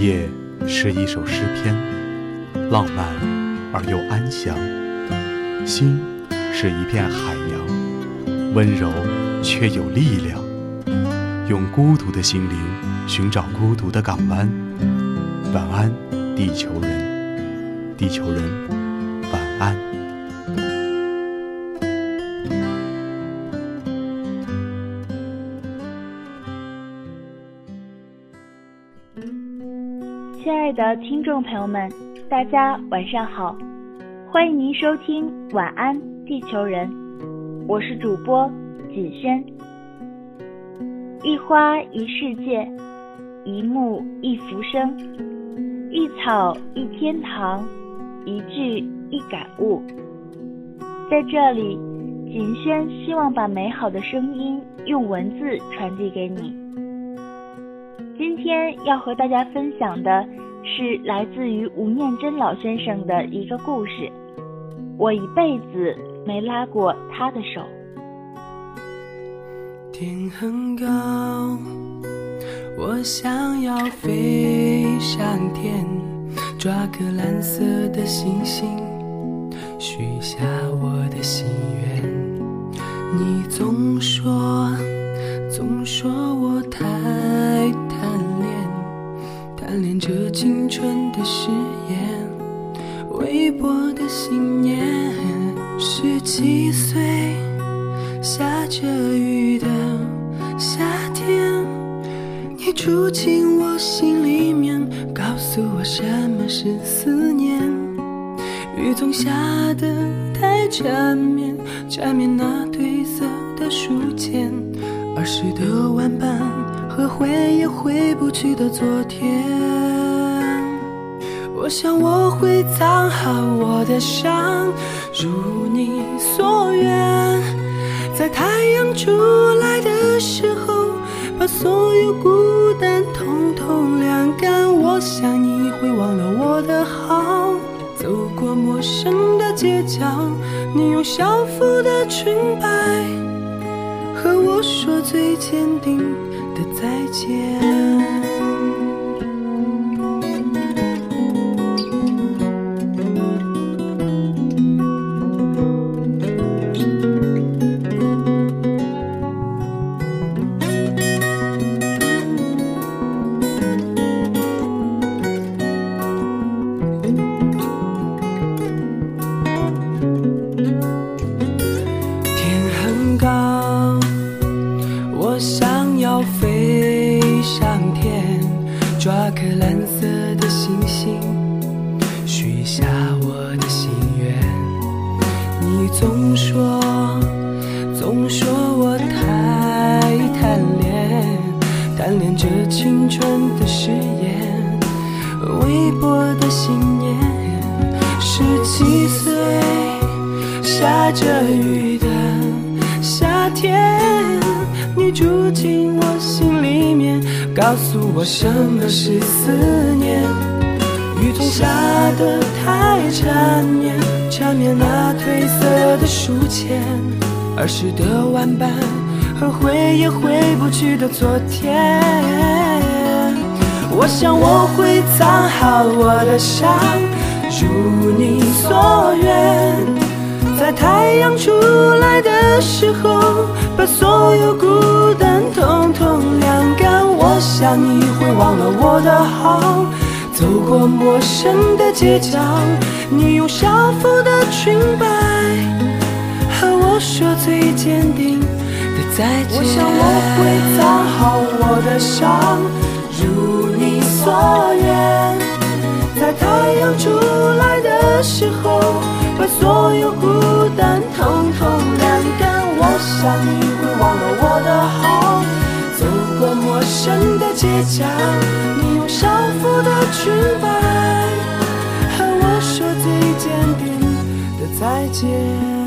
夜是一首诗篇，浪漫而又安详；心是一片海洋，温柔却有力量。用孤独的心灵寻找孤独的港湾。晚安，地球人，地球人，晚安。的听众朋友们，大家晚上好，欢迎您收听《晚安地球人》，我是主播锦轩。一花一世界，一木一浮生，一草一天堂，一句一感悟。在这里，锦轩希望把美好的声音用文字传递给你。今天要和大家分享的是来自于吴念真老先生的一个故事。我一辈子没拉过他的手。天很高，我想要飞上天，抓颗蓝色的星星，许下我的心愿。你总说，总说我太连着青春的誓言，微薄的信念。十七岁。下着雨的夏天，你住进我心里面，告诉我什么是思念。雨总下得太缠绵，缠绵那褪色的书签，儿时的玩伴和回也回不去的昨天。我想我会藏好我的伤，如你所愿。在太阳出来的时候，把所有孤单统统晾干。我想你会忘了我的好，走过陌生的街角，你用校服的裙摆和我说最坚定的再见。告诉我什么是思念。雨总下得太缠绵，缠绵那褪色的书签，儿时的玩伴和回也回不去的昨天。我想我会藏好我的伤，如你所愿。在太阳出来的时候，把所有孤单统统晾干。想你会忘了我的好，走过陌生的街角，你用校服的裙摆和我说最坚定的再见。我想我会藏好我的伤，如你所愿。在太阳出来的时候。把所有孤单统统晾干，我想你过陌生的街角，你用校服的裙摆和我说最坚定的再见。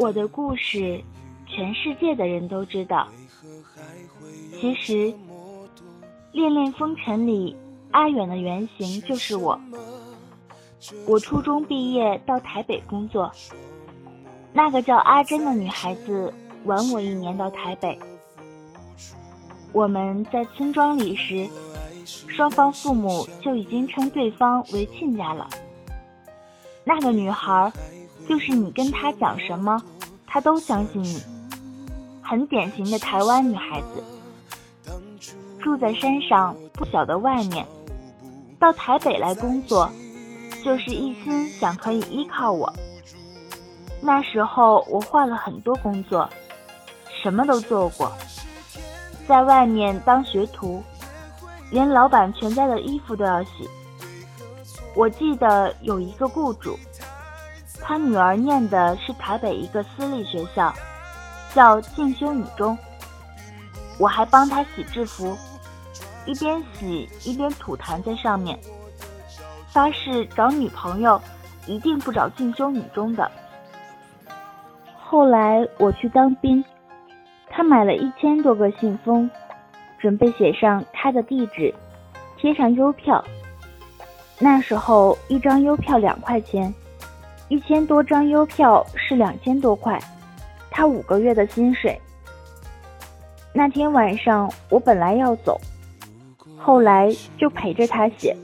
我的故事，全世界的人都知道。其实，《恋恋风尘》里阿远的原型就是我。我初中毕业到台北工作，那个叫阿珍的女孩子晚我一年到台北。我们在村庄里时，双方父母就已经称对方为亲家了。那个女孩，就是你跟她讲什么，她都相信你，很典型的台湾女孩子。住在山上不晓得外面，到台北来工作。就是一心想可以依靠我。那时候我换了很多工作，什么都做过，在外面当学徒，连老板全家的衣服都要洗。我记得有一个雇主，他女儿念的是台北一个私立学校，叫进修女中，我还帮他洗制服，一边洗一边吐痰在上面。发誓找女朋友，一定不找进修女中的。后来我去当兵，他买了一千多个信封，准备写上他的地址，贴上邮票。那时候一张邮票两块钱，一千多张邮票是两千多块，他五个月的薪水。那天晚上我本来要走，后来就陪着他写。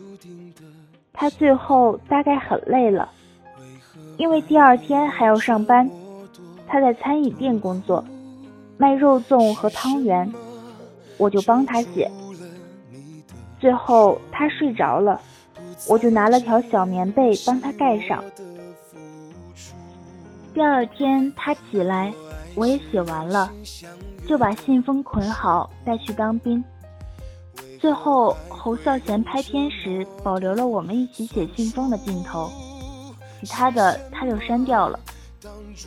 他最后大概很累了，因为第二天还要上班。他在餐饮店工作，卖肉粽和汤圆，我就帮他写。最后他睡着了，我就拿了条小棉被帮他盖上。第二天他起来，我也写完了，就把信封捆好带去当兵。最后，侯孝贤拍片时保留了我们一起写信封的镜头，其他的他就删掉了，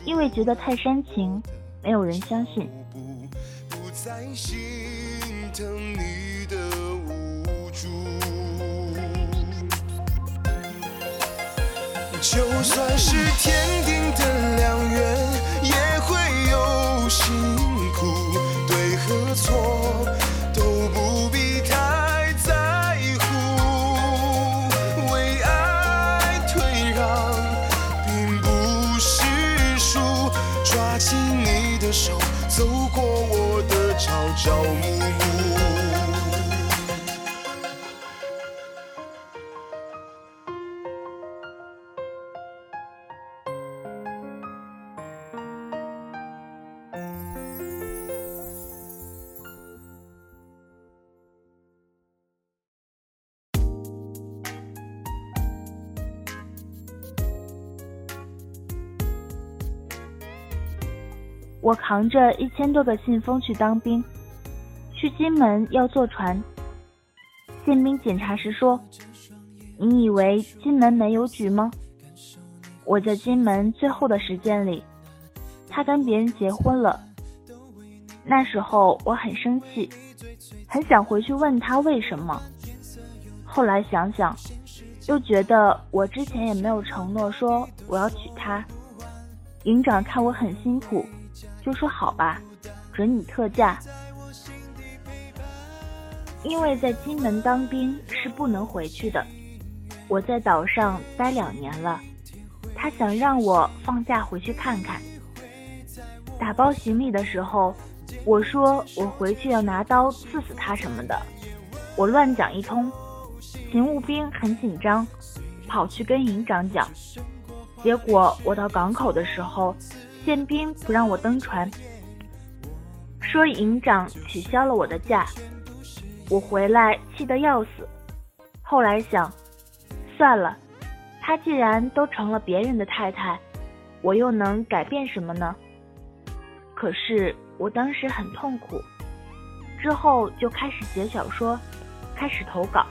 因为觉得太煽情，没有人相信。就算是天定的良我扛着一千多个信封去当兵，去金门要坐船。宪兵检查时说：“你以为金门没有局吗？”我在金门最后的时间里，他跟别人结婚了。那时候我很生气，很想回去问他为什么。后来想想，又觉得我之前也没有承诺说我要娶她。营长看我很辛苦。就说好吧，准你特价。因为在金门当兵是不能回去的，我在岛上待两年了，他想让我放假回去看看。打包行李的时候，我说我回去要拿刀刺死他什么的，我乱讲一通，勤务兵很紧张，跑去跟营长讲，结果我到港口的时候。宪兵不让我登船，说营长取消了我的假。我回来气得要死。后来想，算了，他既然都成了别人的太太，我又能改变什么呢？可是我当时很痛苦，之后就开始写小说，开始投稿。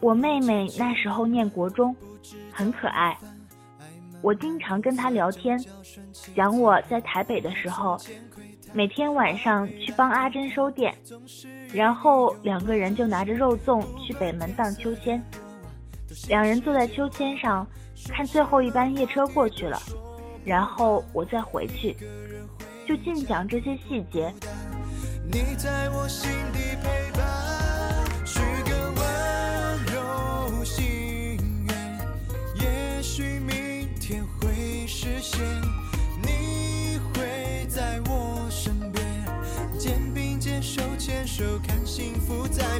我妹妹那时候念国中，很可爱。我经常跟他聊天，讲我在台北的时候，每天晚上去帮阿珍收店，然后两个人就拿着肉粽去北门荡秋千，两人坐在秋千上看最后一班夜车过去了，然后我再回去，就尽讲这些细节。你在我心底陪伴，手，看幸福在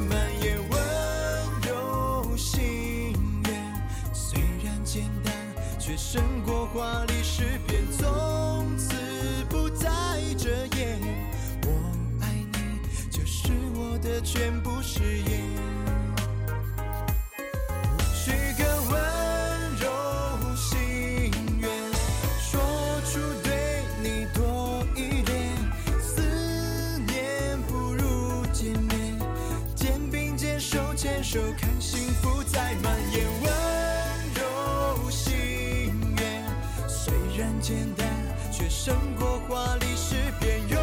简单，却胜过华丽诗篇，有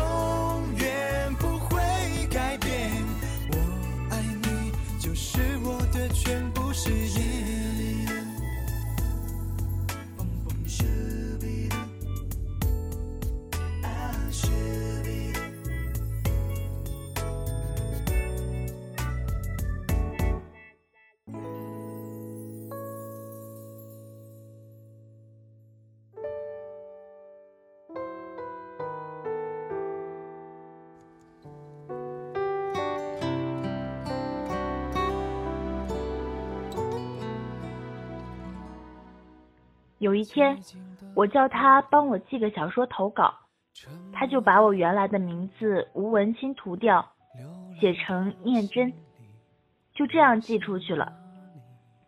有一天，我叫他帮我寄个小说投稿，他就把我原来的名字吴文清涂掉，写成念真，就这样寄出去了。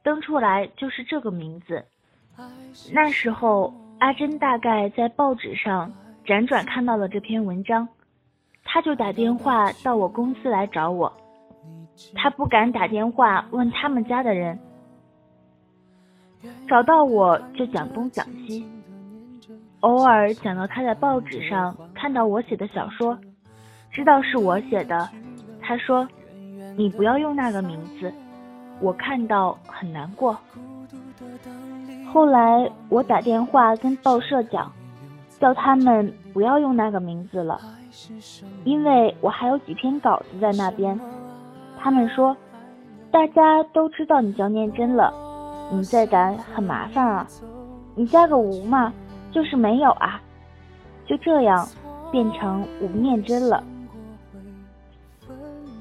登出来就是这个名字。那时候，阿珍大概在报纸上辗转看到了这篇文章，他就打电话到我公司来找我。他不敢打电话问他们家的人。找到我就讲东讲西，偶尔讲到他在报纸上看到我写的小说，知道是我写的，他说：“你不要用那个名字，我看到很难过。”后来我打电话跟报社讲，叫他们不要用那个名字了，因为我还有几篇稿子在那边。他们说：“大家都知道你叫念真了。”你再改很麻烦啊，你加个吴嘛，就是没有啊，就这样变成吴念真了。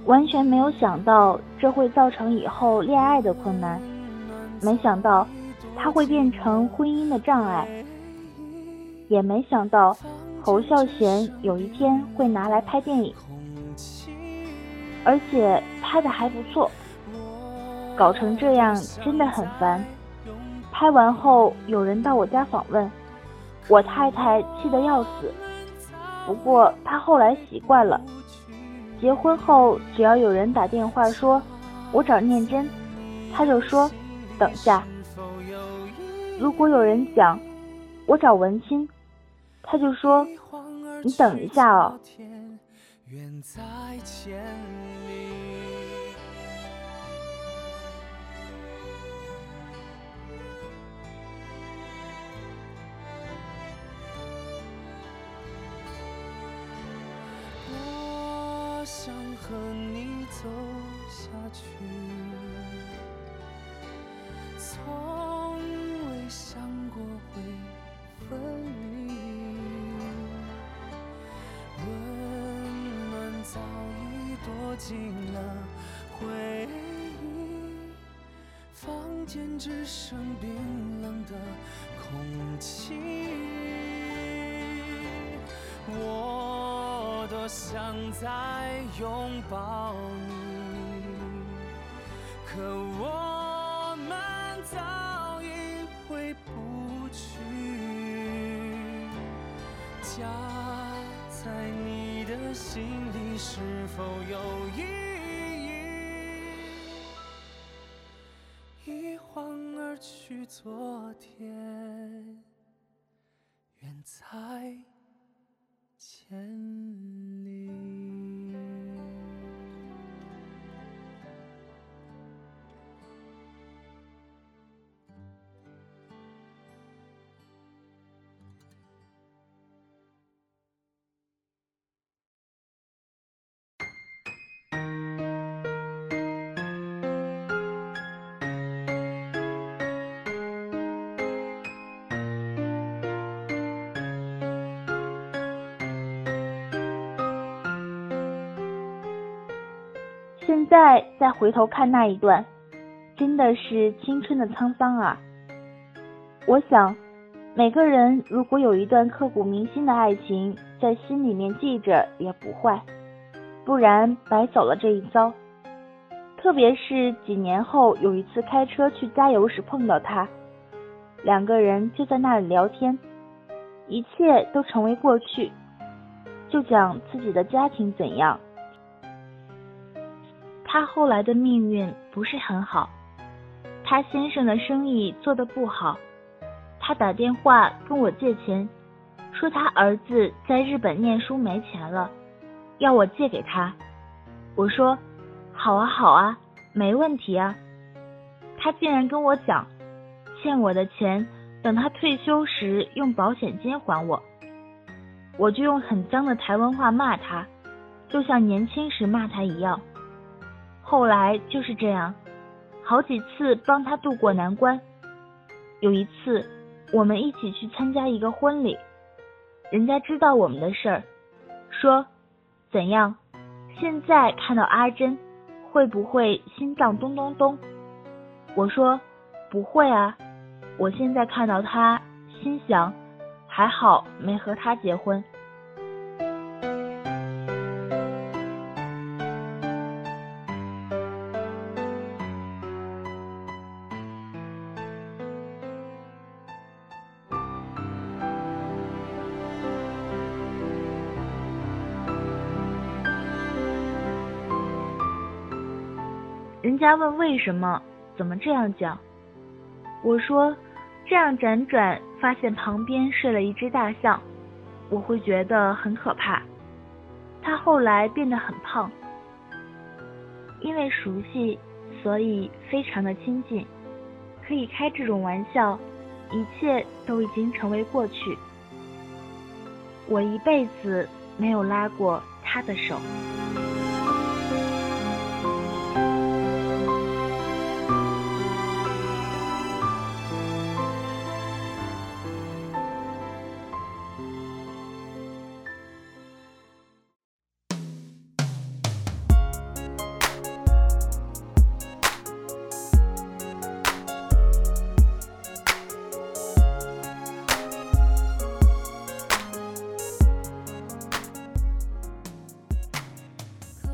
完全没有想到这会造成以后恋爱的困难，没想到它会变成婚姻的障碍，也没想到侯孝贤有一天会拿来拍电影，而且拍的还不错。搞成这样真的很烦。拍完后有人到我家访问，我太太气得要死。不过她后来习惯了。结婚后只要有人打电话说我找念真，她就说等下。如果有人讲我找文清，她就说你等一下哦。我想和你走下去，从未想过会分离。温暖早已躲进了回忆，房间只剩冰冷的空气。我多想再拥抱你，可我们早已回不去。家在你的心里是否有意义？一晃而去，昨天远在。千现在再回头看那一段，真的是青春的沧桑啊！我想，每个人如果有一段刻骨铭心的爱情在心里面记着也不坏，不然白走了这一遭。特别是几年后有一次开车去加油时碰到他，两个人就在那里聊天，一切都成为过去，就讲自己的家庭怎样。他后来的命运不是很好，他先生的生意做得不好。他打电话跟我借钱，说他儿子在日本念书没钱了，要我借给他。我说好啊好啊，没问题啊。他竟然跟我讲，欠我的钱等他退休时用保险金还我。我就用很脏的台湾话骂他，就像年轻时骂他一样。后来就是这样，好几次帮他渡过难关。有一次。我们一起去参加一个婚礼，人家知道我们的事儿，说怎样？现在看到阿珍，会不会心脏咚咚咚？我说不会啊，我现在看到她，心想还好没和他结婚。家问为什么？怎么这样讲？我说，这样辗转发现旁边睡了一只大象，我会觉得很可怕。他后来变得很胖，因为熟悉，所以非常的亲近，可以开这种玩笑，一切都已经成为过去。我一辈子没有拉过他的手。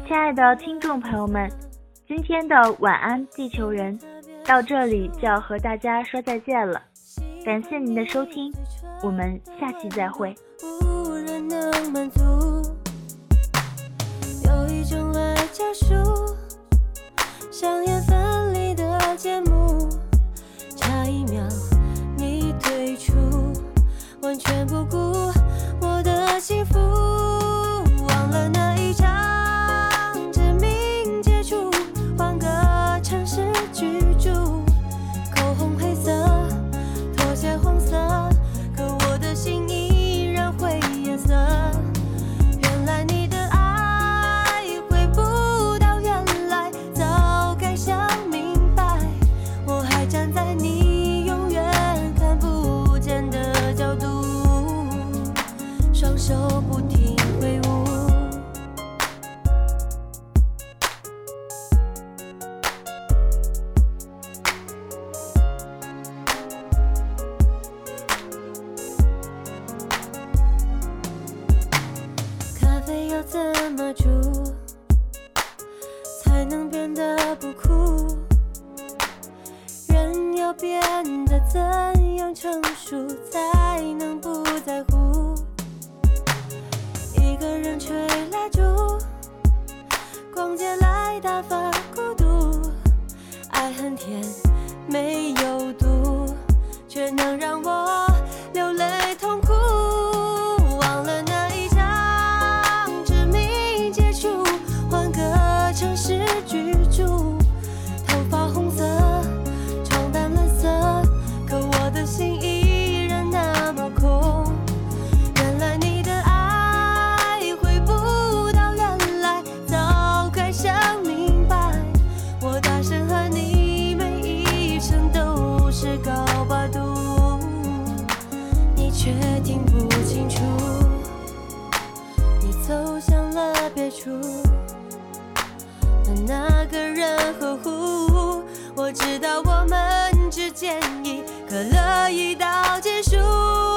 亲爱的听众朋友们，今天的晚安地球人到这里就要和大家说再见了，感谢您的收听，我们下期再会。住在接那个人呵护我知道我们之间已隔了一道结束。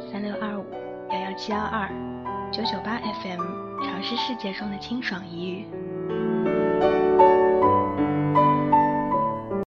三六二五幺幺七幺二九九八 FM，尝试世界中的清爽一隅。